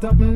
dub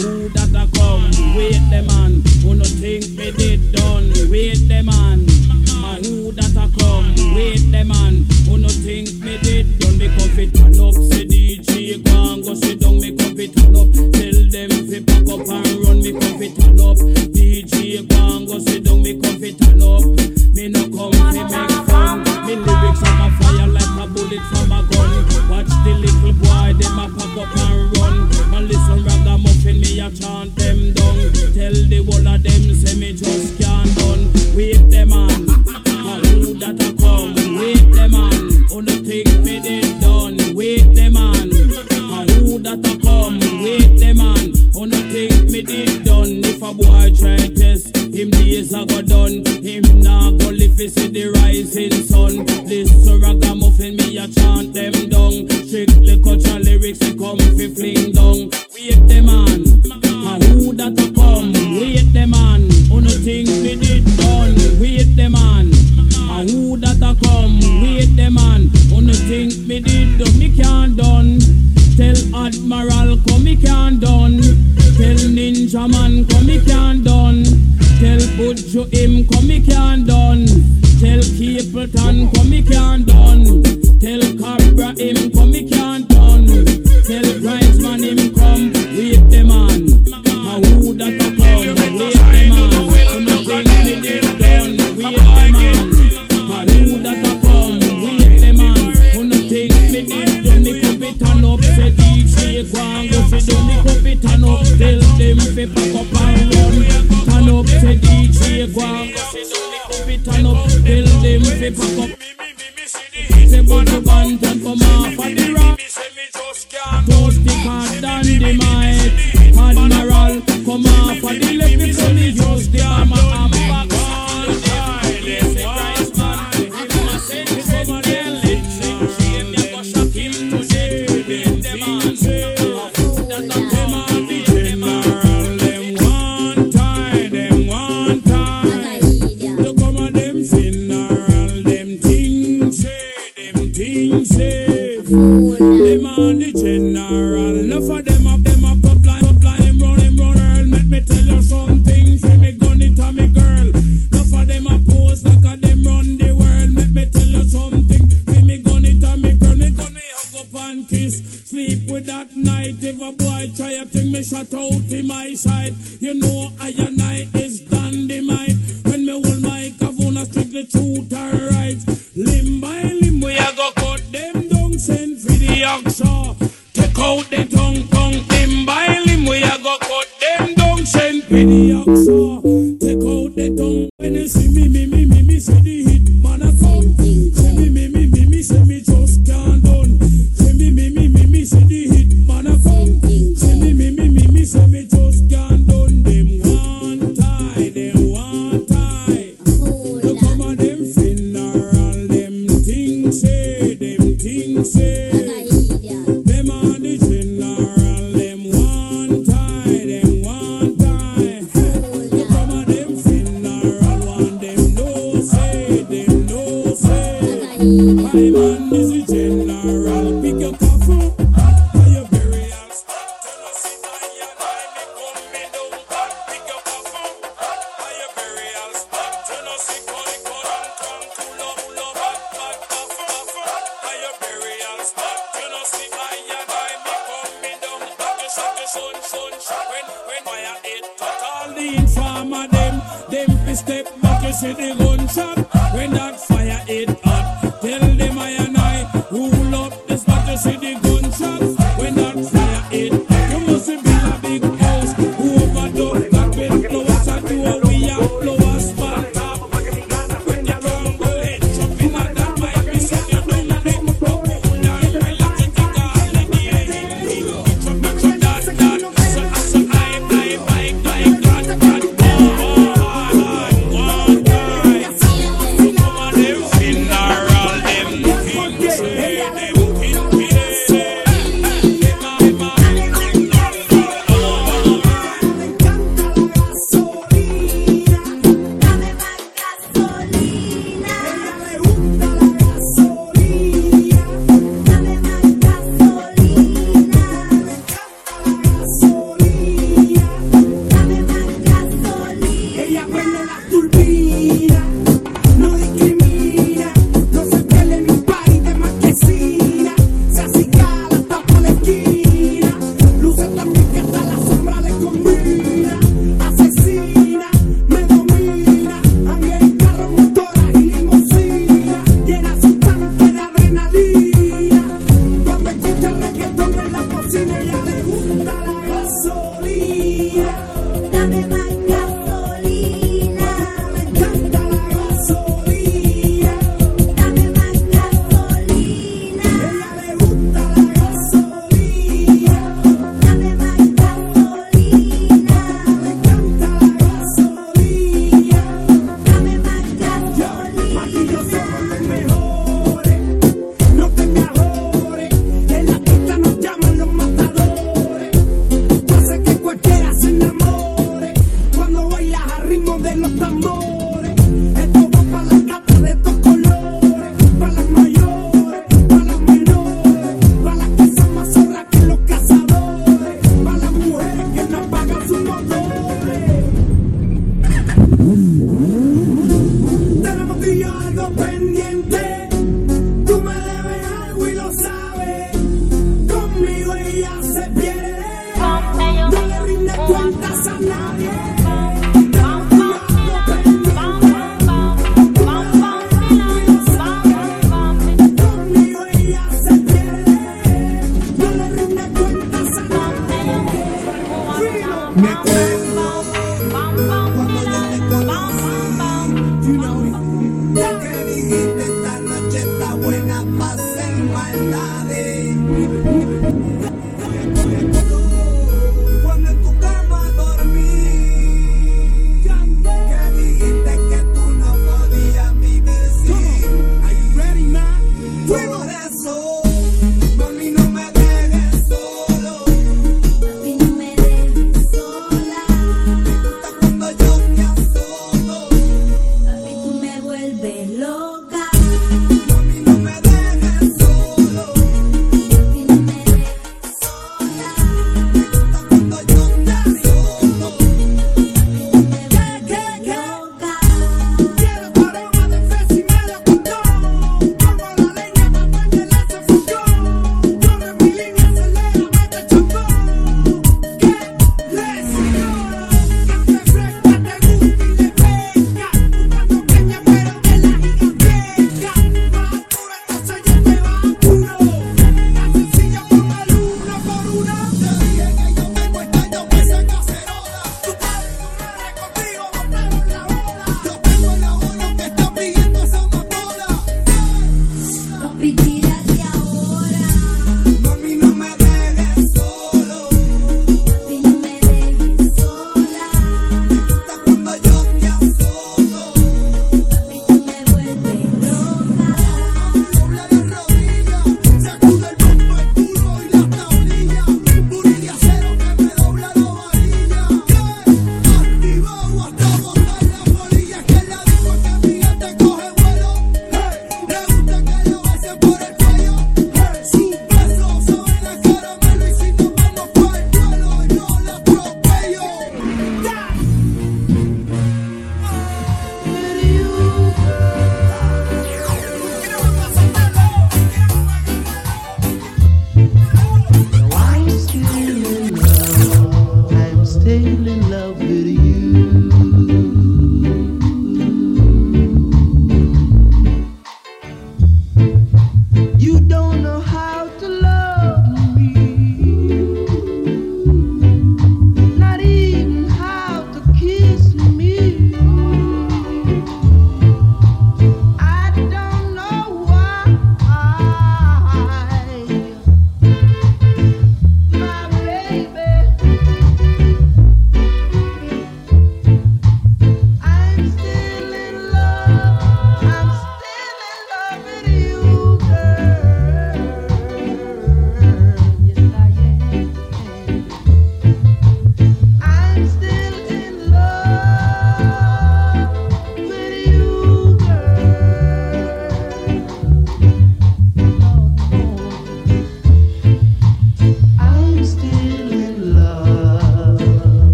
who that a come? Wait the man, who no think me did done? Wait the man, man who that a come? Wait the man, who no think me did done? Me come fit turn up, say DJ can go sit down. Me come fit turn up, tell them fi pack up and run. Me come fit turn up. A general,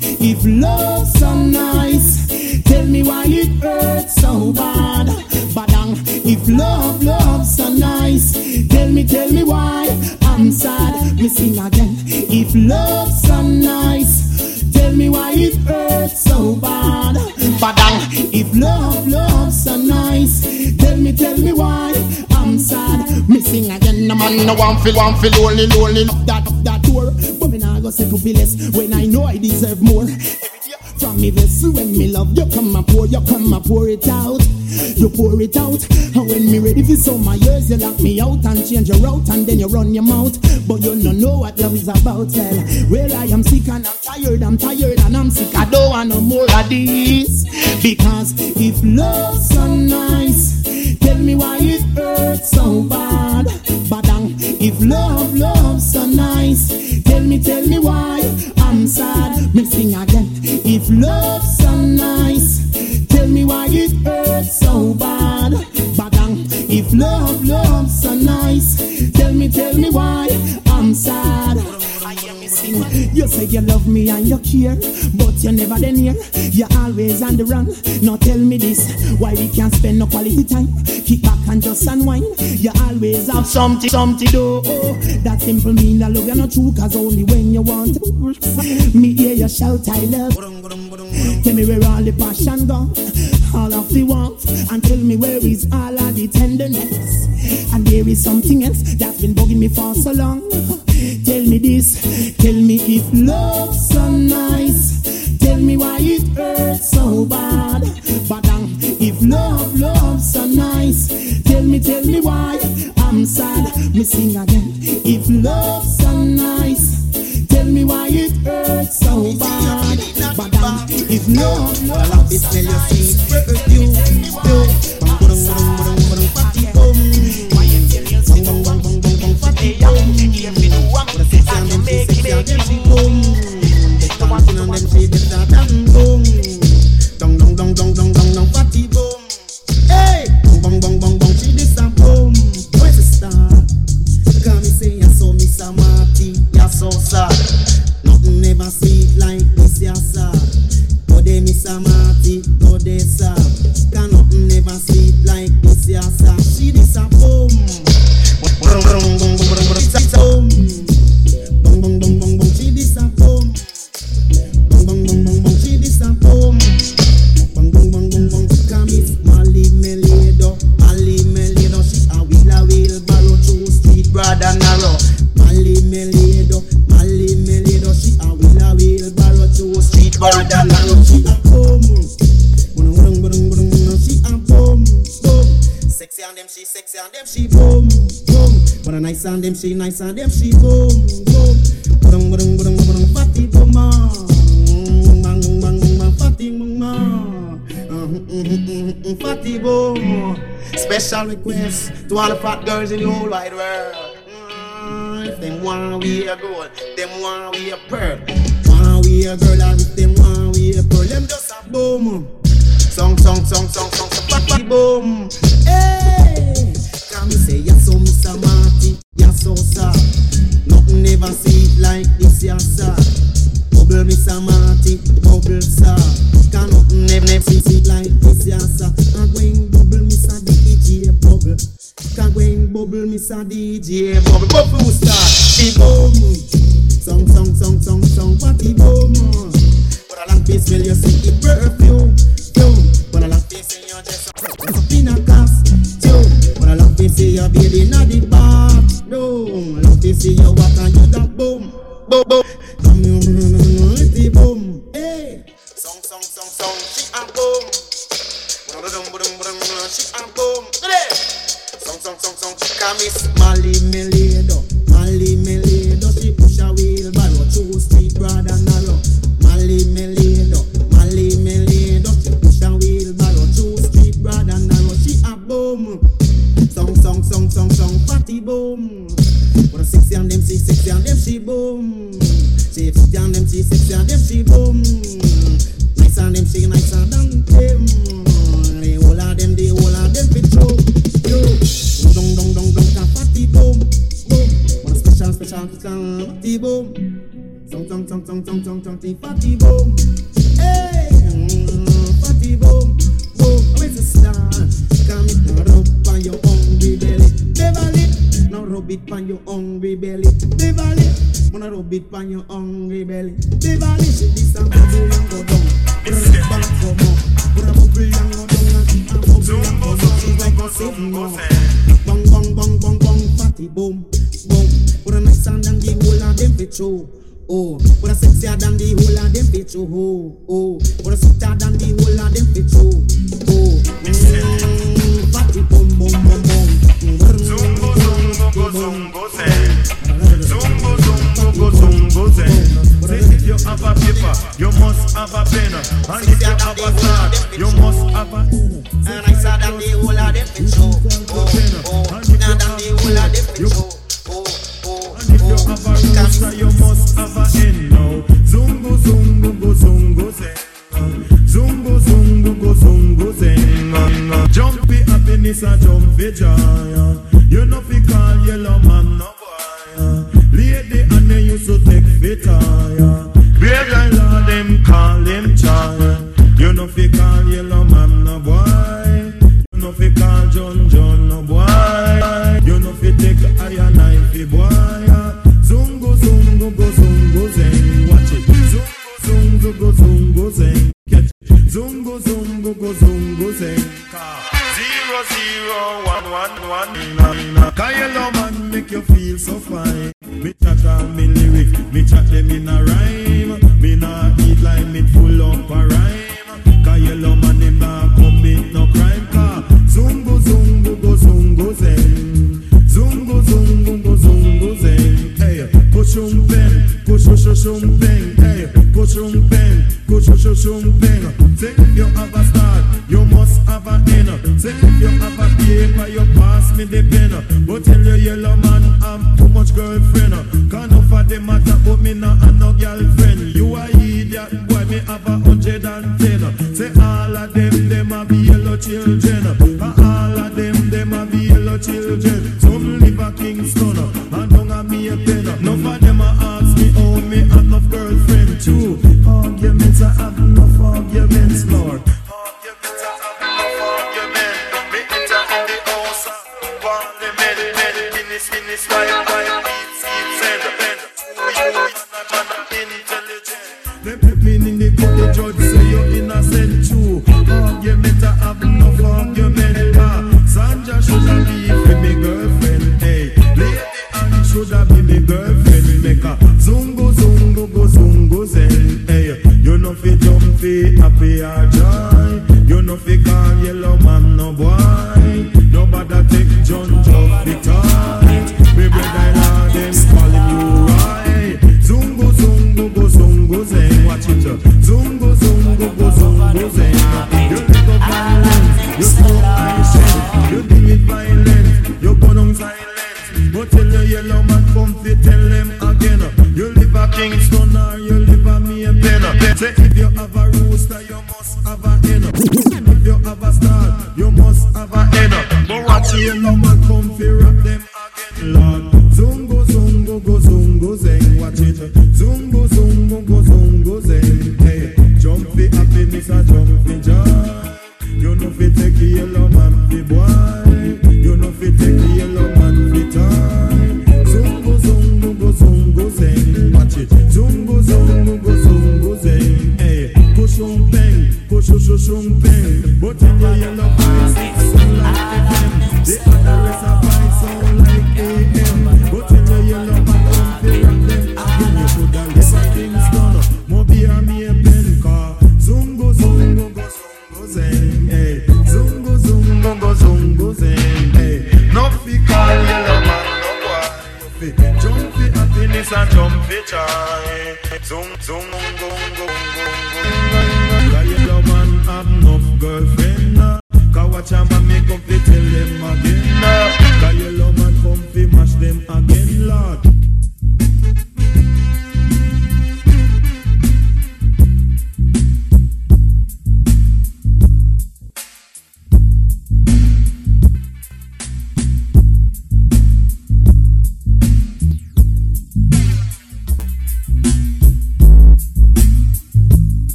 If love's so nice, tell me why it hurts so bad. Badang, if love, love's so nice, tell me, tell me why I'm sad. Me sing again. If love's so nice, tell me why it hurts so bad. Badang, if love, love's so nice, tell me, tell me why I'm sad. Me sing again. No man, no one feel, one feel lonely, lonely. That, that be less when I know I deserve more. From me this when me love you come and pour, oh, you come and pour it out. You pour it out, and when me ready for some my ears, you lock me out and change your route, and then you run your mouth. But you don't know what love is about, well. Well, I am sick and I'm tired, I'm tired and I'm sick. I don't want no more of this because if love's so nice, tell me why it hurts so bad. But if love, love's so nice. Tell me, tell me why I'm sad. Me sing again. If love's so nice, tell me why it hurts so bad. Badang. If love, love's so nice, tell me, tell me why you say you love me and you care, but you never then near. You always on the run. Now tell me this, why we can't spend no quality time? Kick back and just unwind. You always have something, something to do. That simple mean that love you not true, cause only when you want me hear you shout I love. Tell me where all the passion gone, all of the warmth, and tell me where is all of the tenderness. And there is something else that's been bugging me for so long. Tell me this, tell me if love's so nice. Tell me why it hurts so bad. But um, if love, love's so nice, tell me, tell me why I'm sad. Me sing again. If love's so nice, tell me why it hurts so bad. Um, if Love love's is so smell your sweet perfume. Bang, bang, bang, bang, bang, fatty bum. Bang, bang, bang, bang, bang, bang, fatty bum. But sexy and them she bum. They dancing and them she get that and bum. Dong, them she nice on them she boom boom Budung budung budung budung Fatty boom ah. Bang bang bang bang Fatty boom ah. Fatty boom. Special request to all the fat girls in the whole wide world. Mm, them want we a gold, them want we a pearl. Want we a girl, and them want we a pearl, them just a boom. Song, song, song, song, song, song, fatty boom. Hey, sir. Nothing ever sweet like this, ya sir. Bubble Mr. Marty, bubble sir. Can nothing never see sweet like this, ya sir. And when bubble Mr. DJ bubble. Can when bubble Mr. DJ bubble. Bubble start, the boom. Song, song, song, song, song, what party boom. But I like to smell your sweet perfume, fume. But I like see your dress up in a costume. But I like to see your baby in the bathroom. I like to see you walk and you that boom, boom, boom.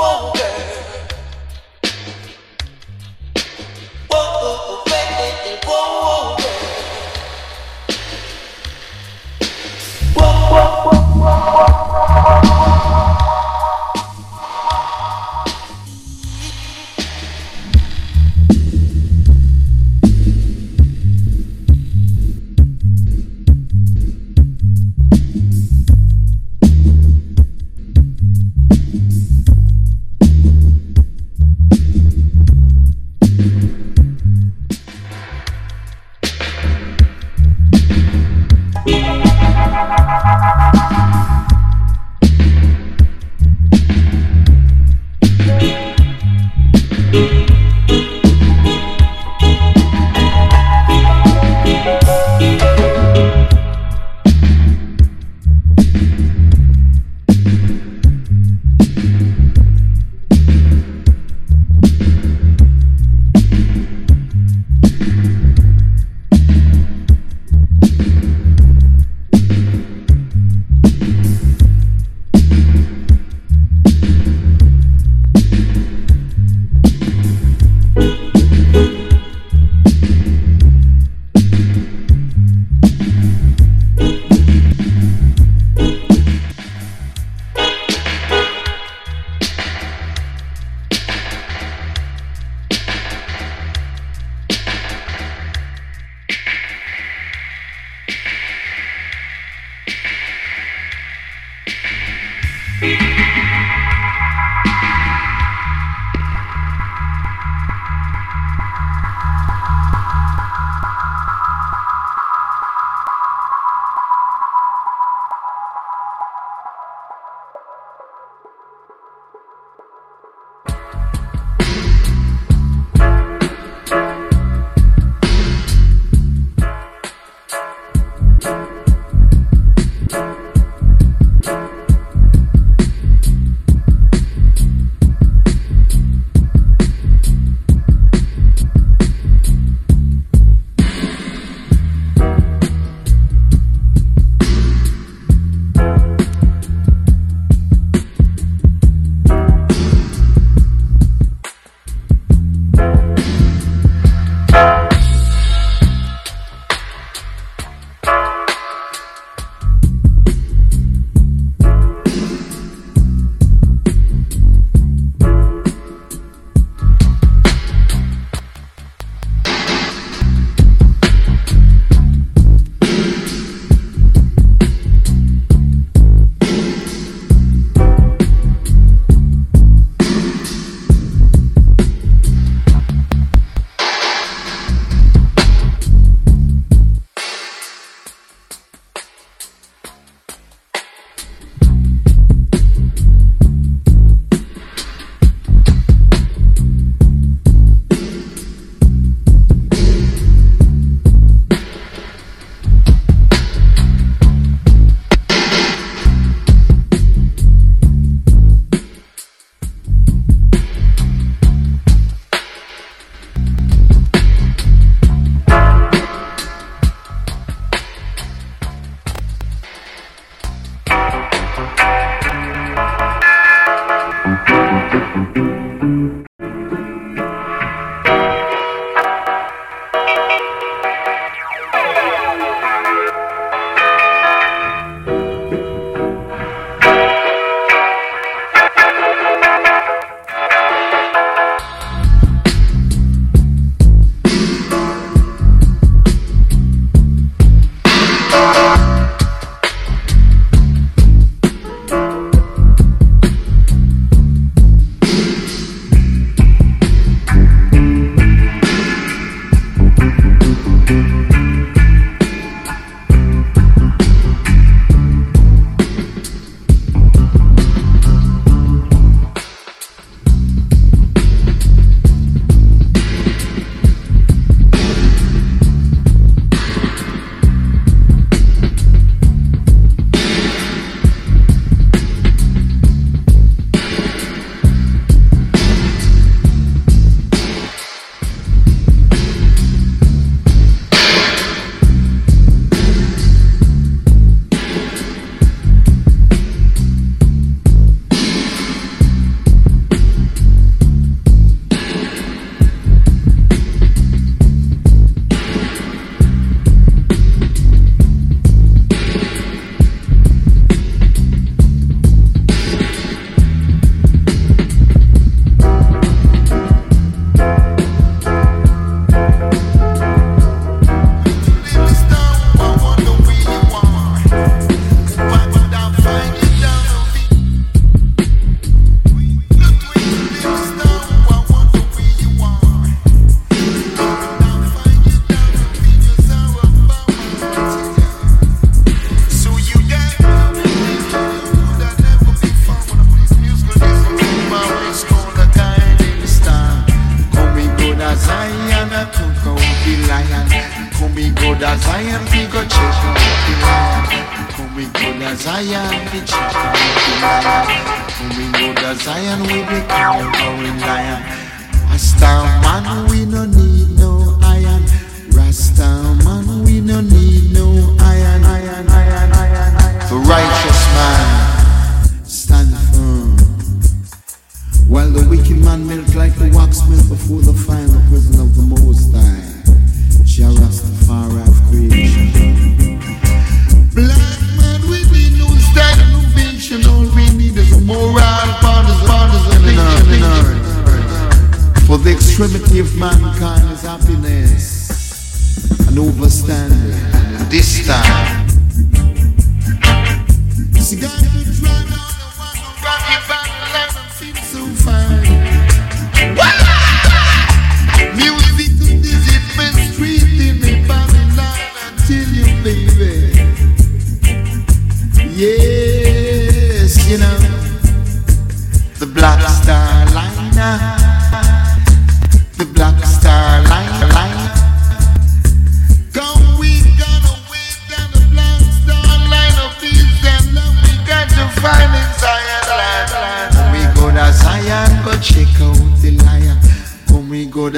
Oh.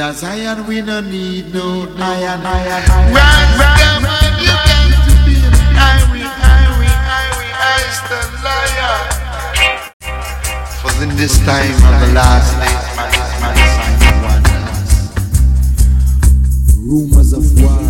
As iron, we don't need no iron. iron, iron. Rise, come on, you got to be an iron, iron, iron, iron, the liar. For in this time and the last days, man is man is one. Rumors of war.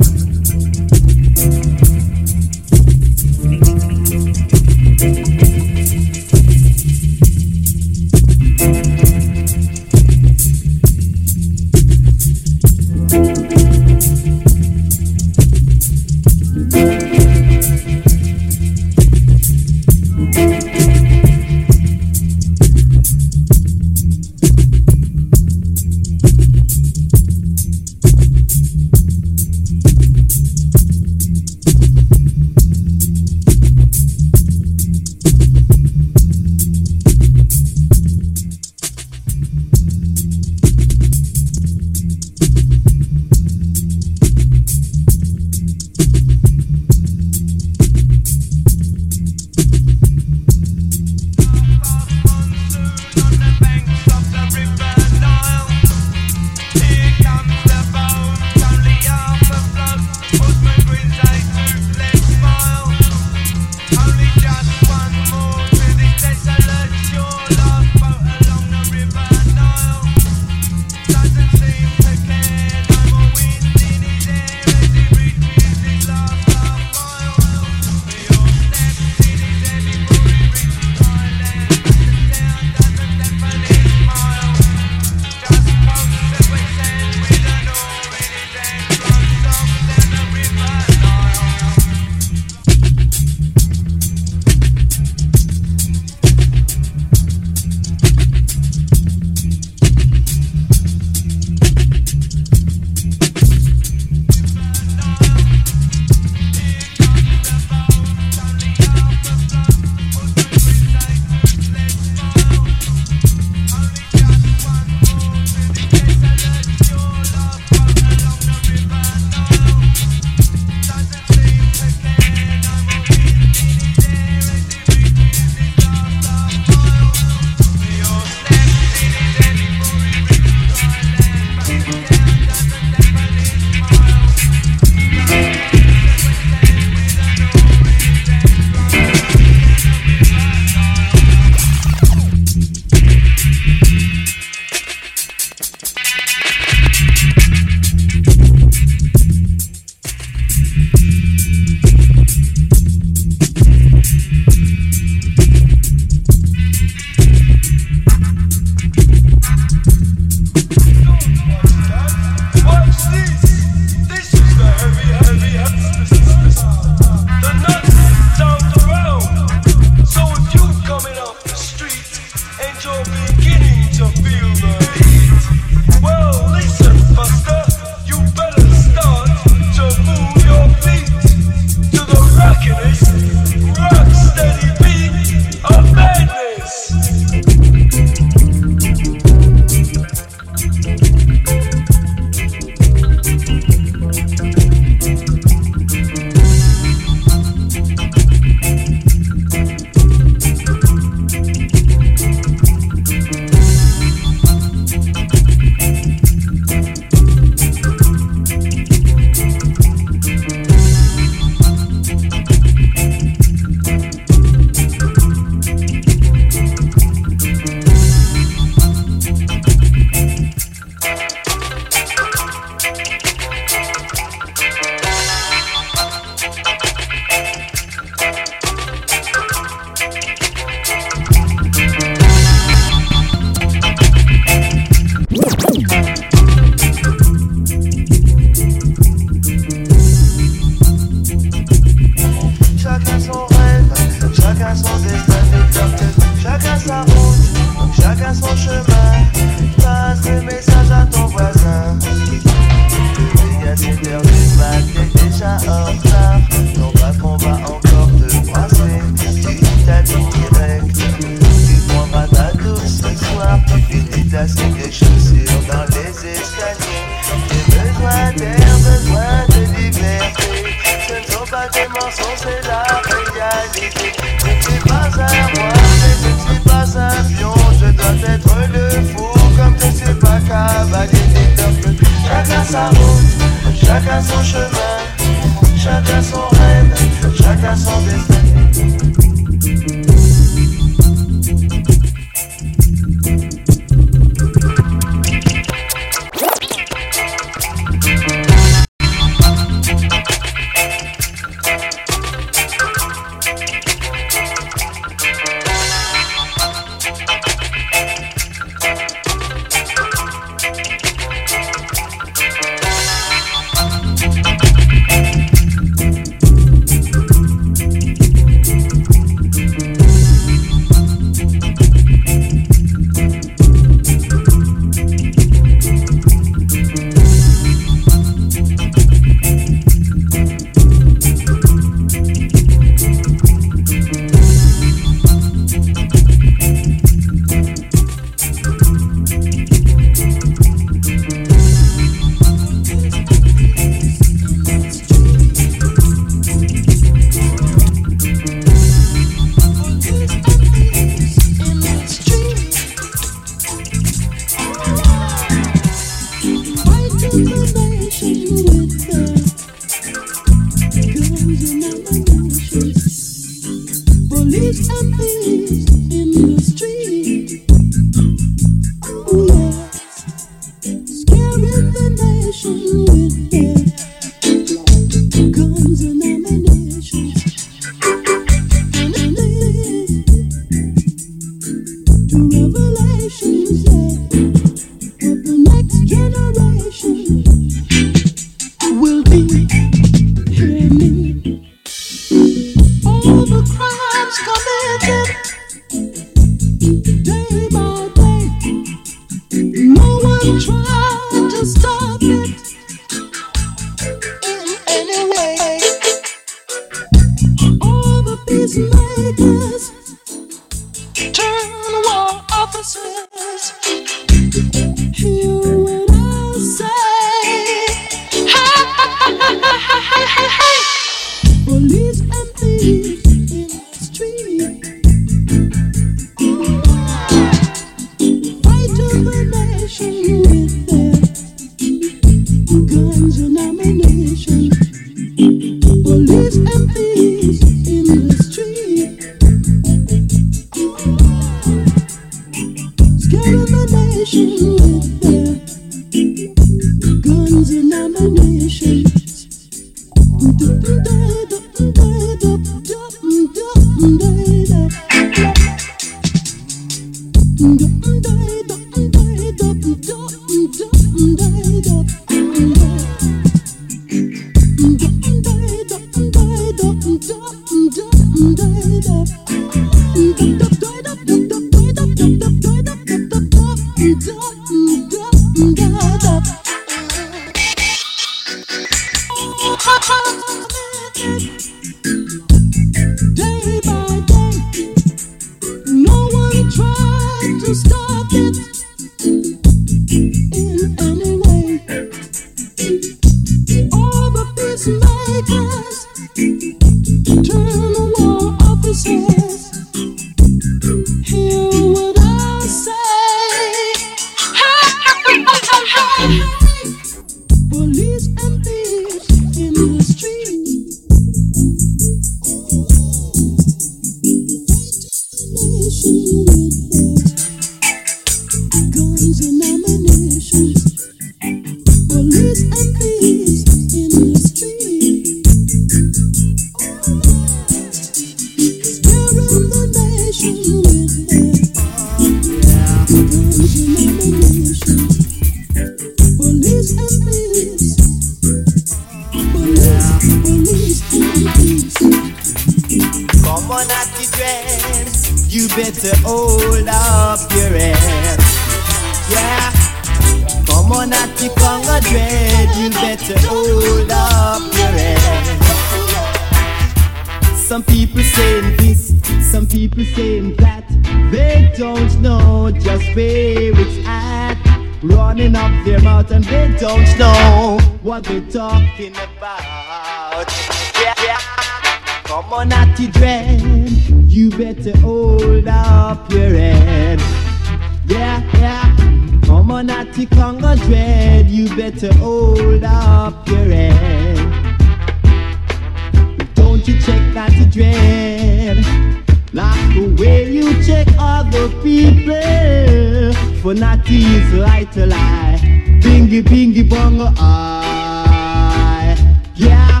For Natty is right to lie. Bingy, bingy, bongo, eye. Yeah.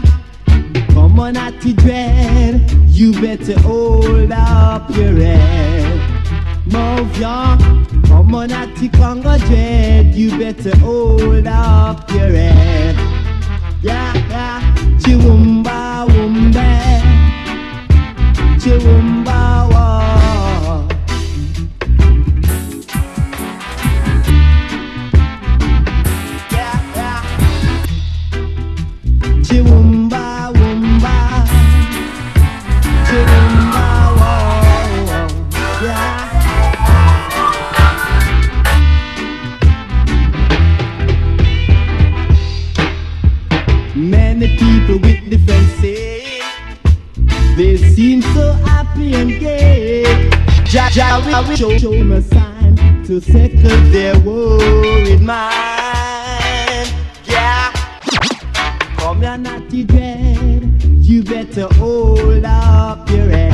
Come on, Natty Dread, you better hold up your head. Move ya, come on, Natty Congo Dread, you better hold up your head. Yeah, yeah, chiwumba, wumba, chiwumba, wa. Chiwumba, wumba, chiwumba, wa. Yeah. Many people with different saying They seem so happy and gay Jah Jah will show, show a sign To settle their worried mind Here Natty dread You better hold up your head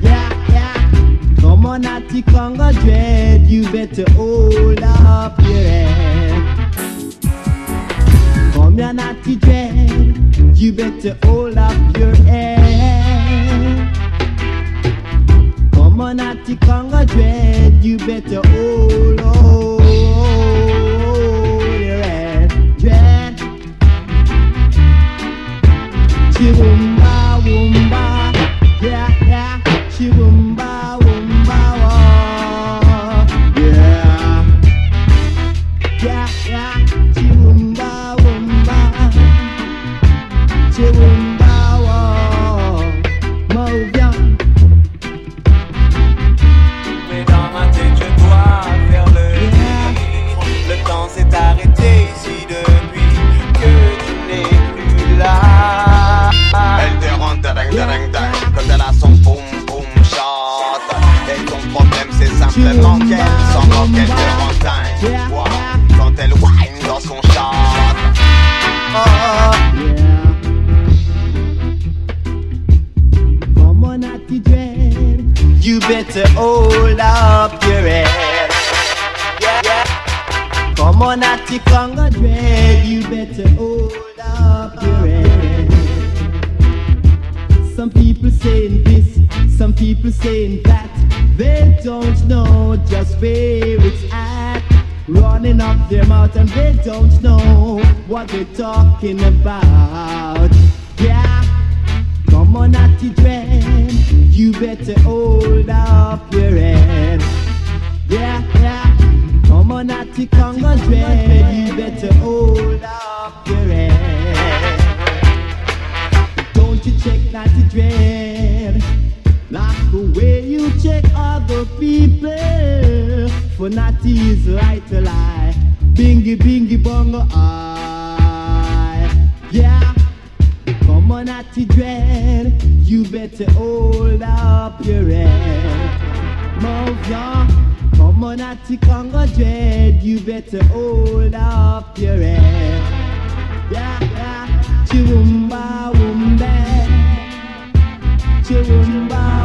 Yeah, yeah Come on Natty Congo dread You better hold up your head Come here, Natty dread. You better hold up your head. Come on, Natty Congo dread. You better hold, hold up your head. Yeah, yeah. Come on, Natty Congo dread. You better hold up your head. Some people saying this, some people saying that. They don't know just where it's at. Running up their mouth and they don't know what they're talking about. Yeah. On, Natty dread, you better hold up your head. Yeah, yeah. Come on, Natty Congo dread, you better hold up your head. Don't you check Natty dread, like the way you check other people. For Natty is right to lie. Bingy, bingy, bongo, eye. Yeah. On, Natty Dread, you better hold up your head. Move ya. Come on, Natty Congo Dread, you better hold up your head. Yeah, yeah. Chiwumba, wumba. Chiwumba,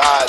God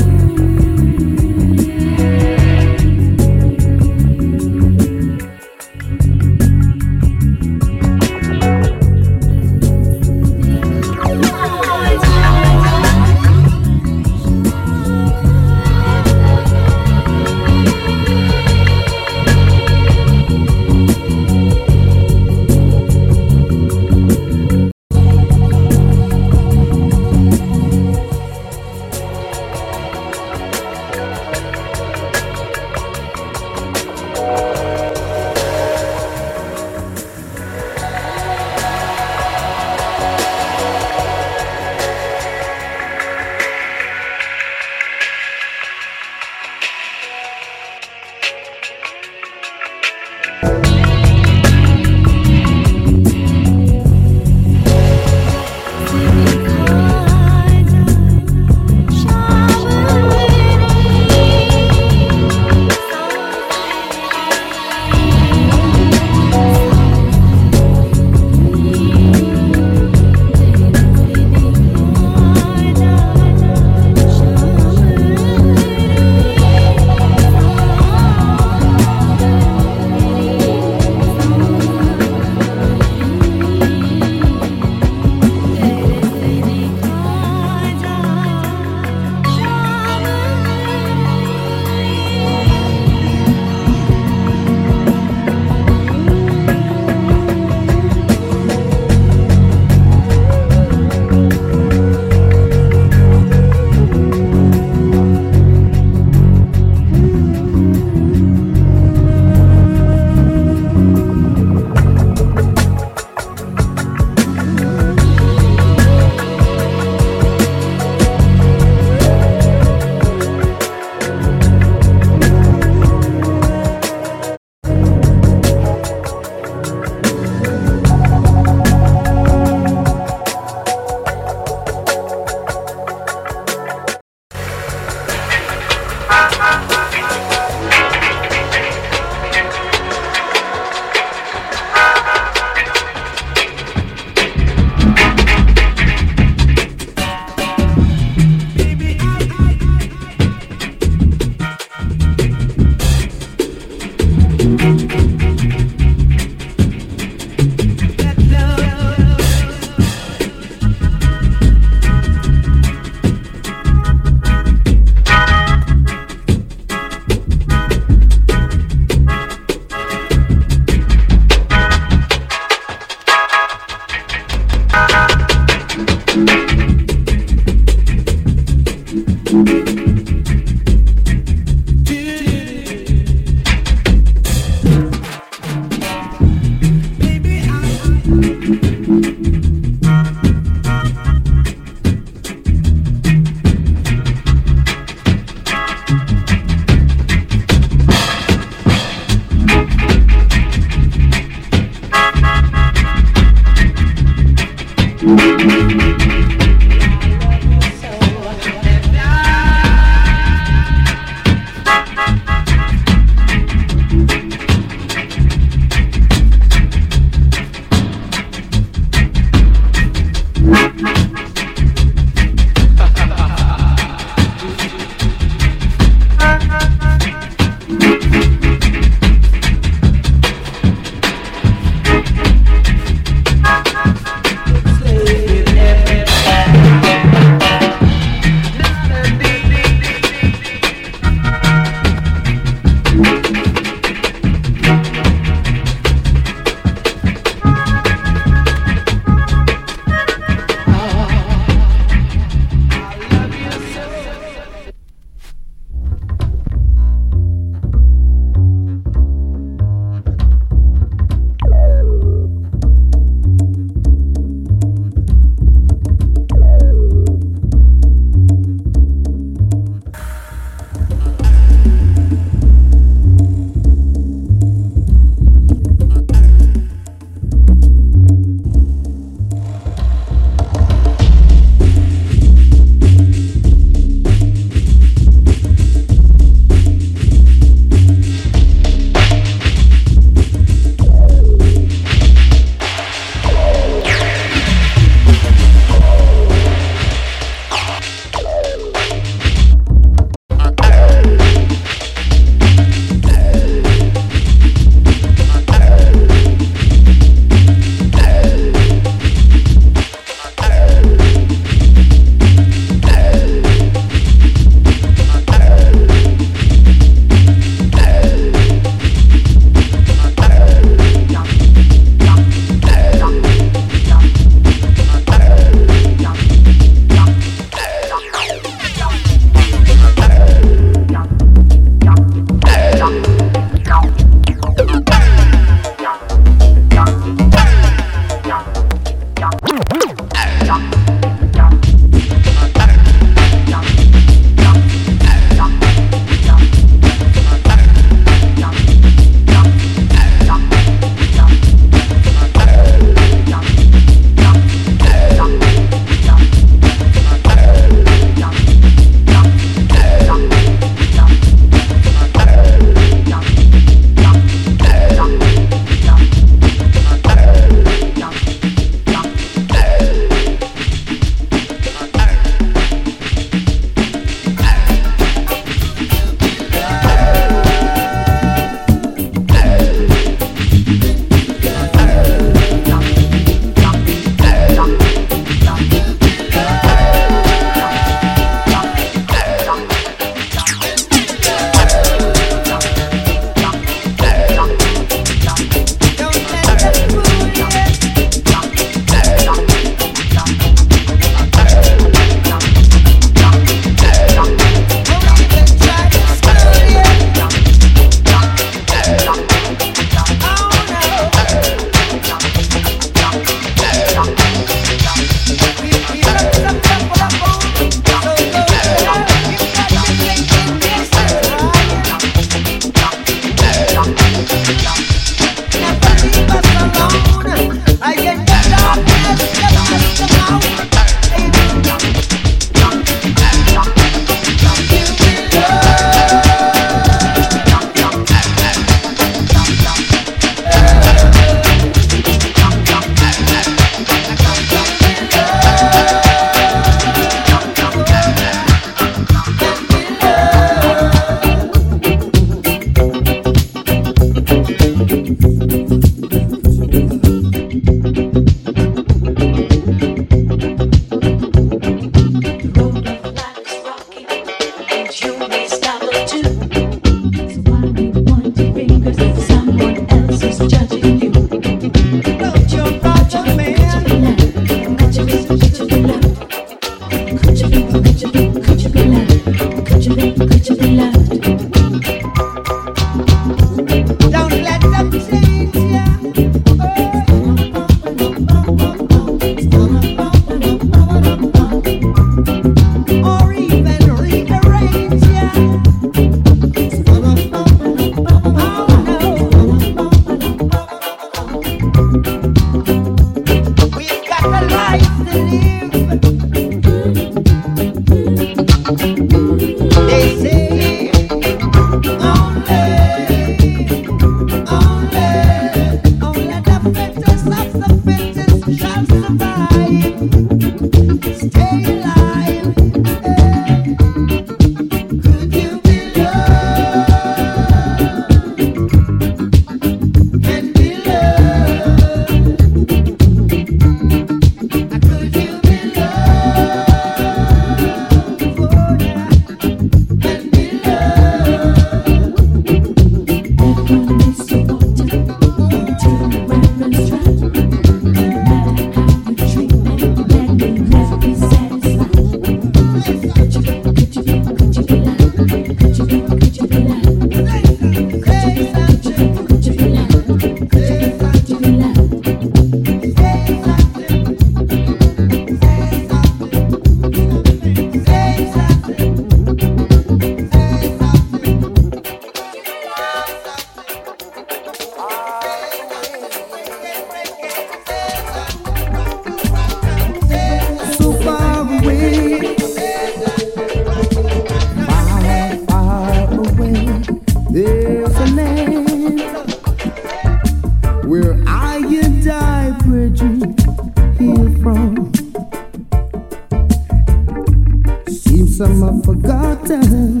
some are forgotten.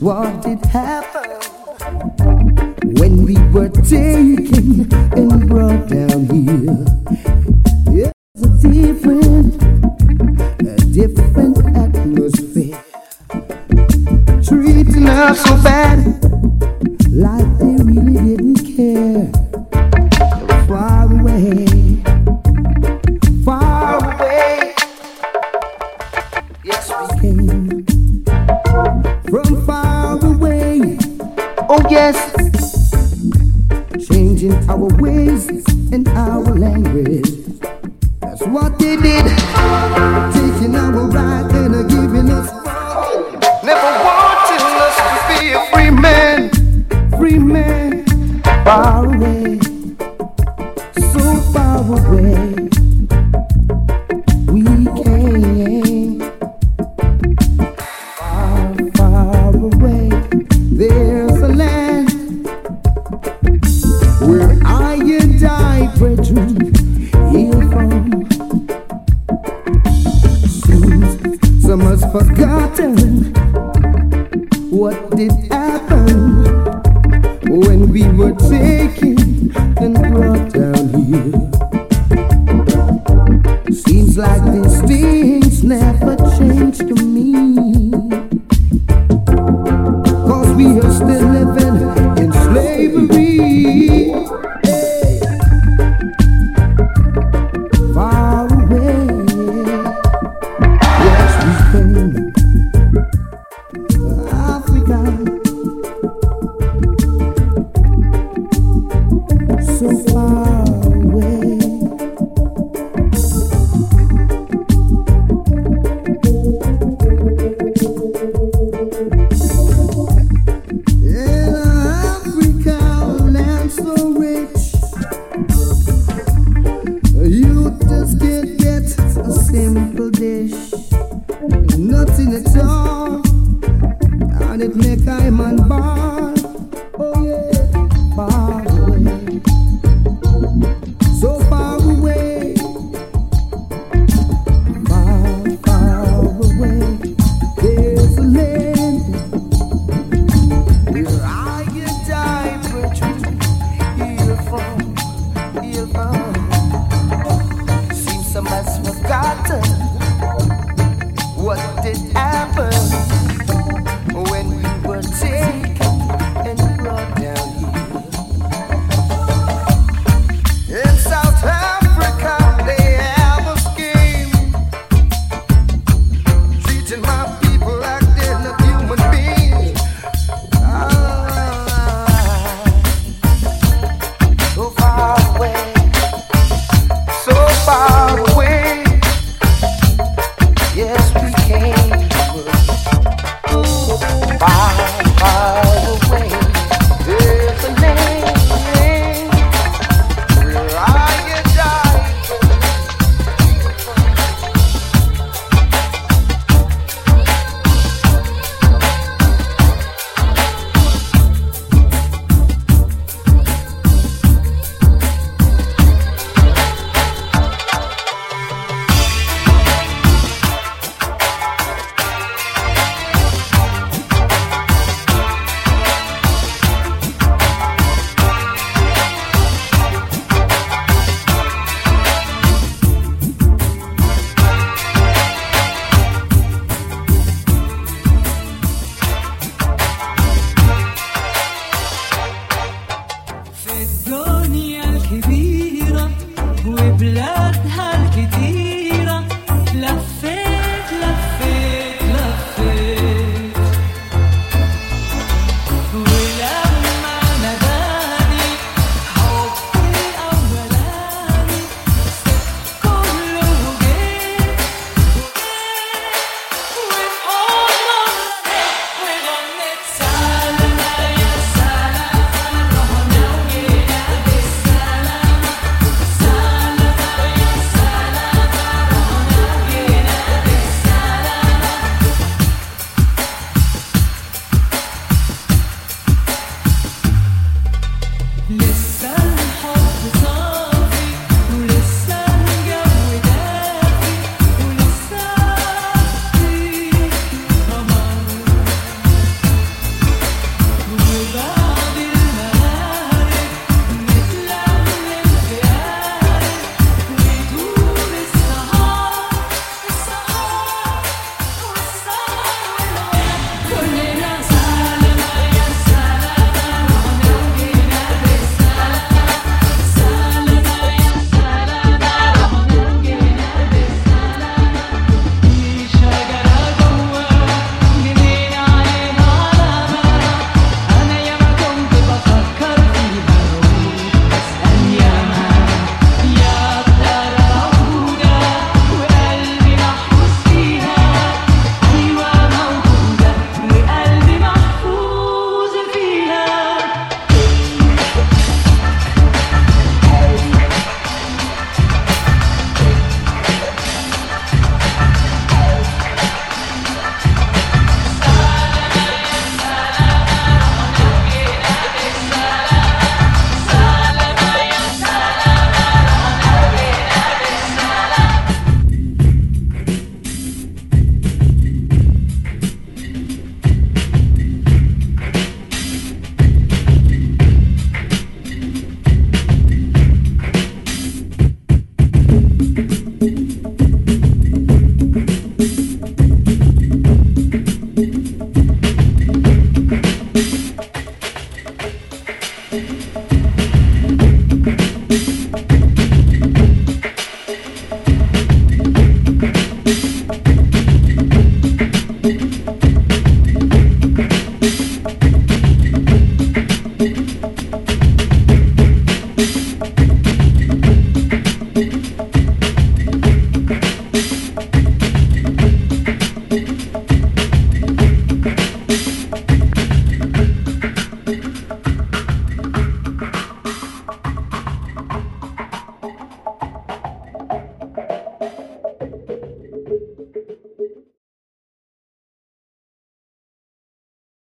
What did happen when we were taken and brought down here? It's a different, a different atmosphere. Treating us so bad.